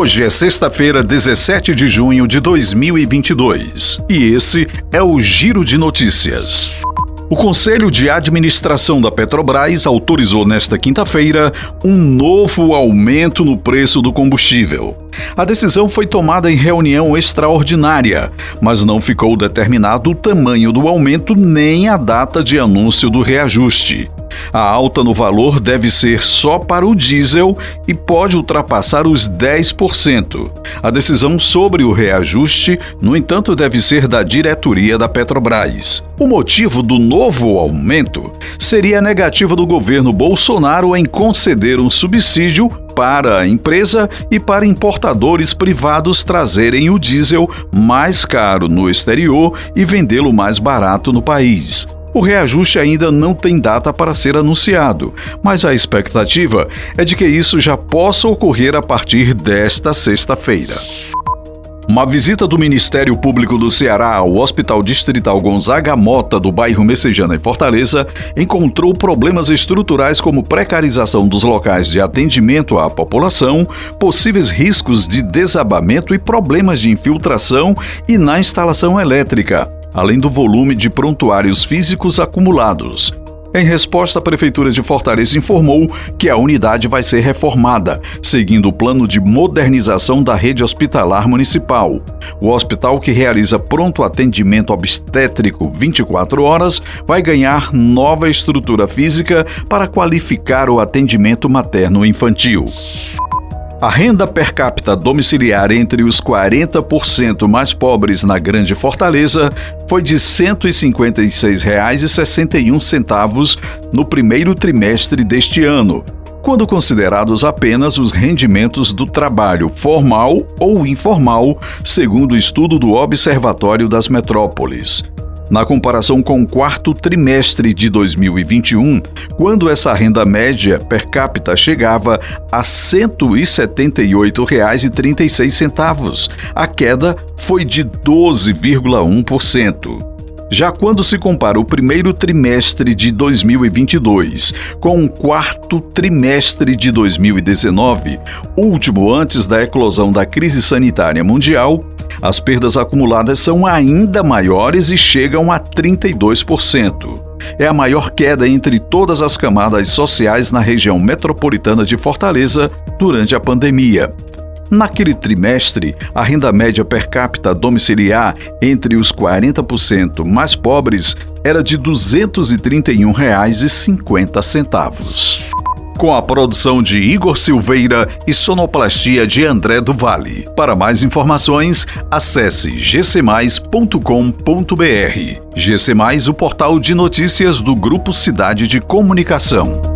Hoje é sexta-feira, 17 de junho de 2022 e esse é o Giro de Notícias. O Conselho de Administração da Petrobras autorizou nesta quinta-feira um novo aumento no preço do combustível. A decisão foi tomada em reunião extraordinária, mas não ficou determinado o tamanho do aumento nem a data de anúncio do reajuste. A alta no valor deve ser só para o diesel e pode ultrapassar os 10%. A decisão sobre o reajuste, no entanto, deve ser da diretoria da Petrobras. O motivo do novo aumento seria a negativa do governo Bolsonaro em conceder um subsídio para a empresa e para importadores privados trazerem o diesel mais caro no exterior e vendê-lo mais barato no país. O reajuste ainda não tem data para ser anunciado, mas a expectativa é de que isso já possa ocorrer a partir desta sexta-feira. Uma visita do Ministério Público do Ceará ao Hospital Distrital Gonzaga Mota, do bairro Messejana, em Fortaleza, encontrou problemas estruturais como precarização dos locais de atendimento à população, possíveis riscos de desabamento e problemas de infiltração e na instalação elétrica além do volume de prontuários físicos acumulados. Em resposta, a Prefeitura de Fortaleza informou que a unidade vai ser reformada, seguindo o plano de modernização da rede hospitalar municipal. O hospital, que realiza pronto atendimento obstétrico 24 horas, vai ganhar nova estrutura física para qualificar o atendimento materno-infantil. A renda per capita domiciliar entre os 40% mais pobres na Grande Fortaleza foi de R$ 156,61 no primeiro trimestre deste ano, quando considerados apenas os rendimentos do trabalho formal ou informal, segundo o estudo do Observatório das Metrópoles na comparação com o quarto trimestre de 2021, quando essa renda média per capita chegava a R$ 178,36. A queda foi de 12,1%. Já quando se compara o primeiro trimestre de 2022 com o quarto trimestre de 2019, último antes da eclosão da crise sanitária mundial, as perdas acumuladas são ainda maiores e chegam a 32%. É a maior queda entre todas as camadas sociais na região metropolitana de Fortaleza durante a pandemia. Naquele trimestre, a renda média per capita domiciliar entre os 40% mais pobres era de R$ 231,50 com a produção de Igor Silveira e sonoplastia de André do Vale. Para mais informações, acesse gcmais.com.br. GC Mais, o portal de notícias do Grupo Cidade de Comunicação.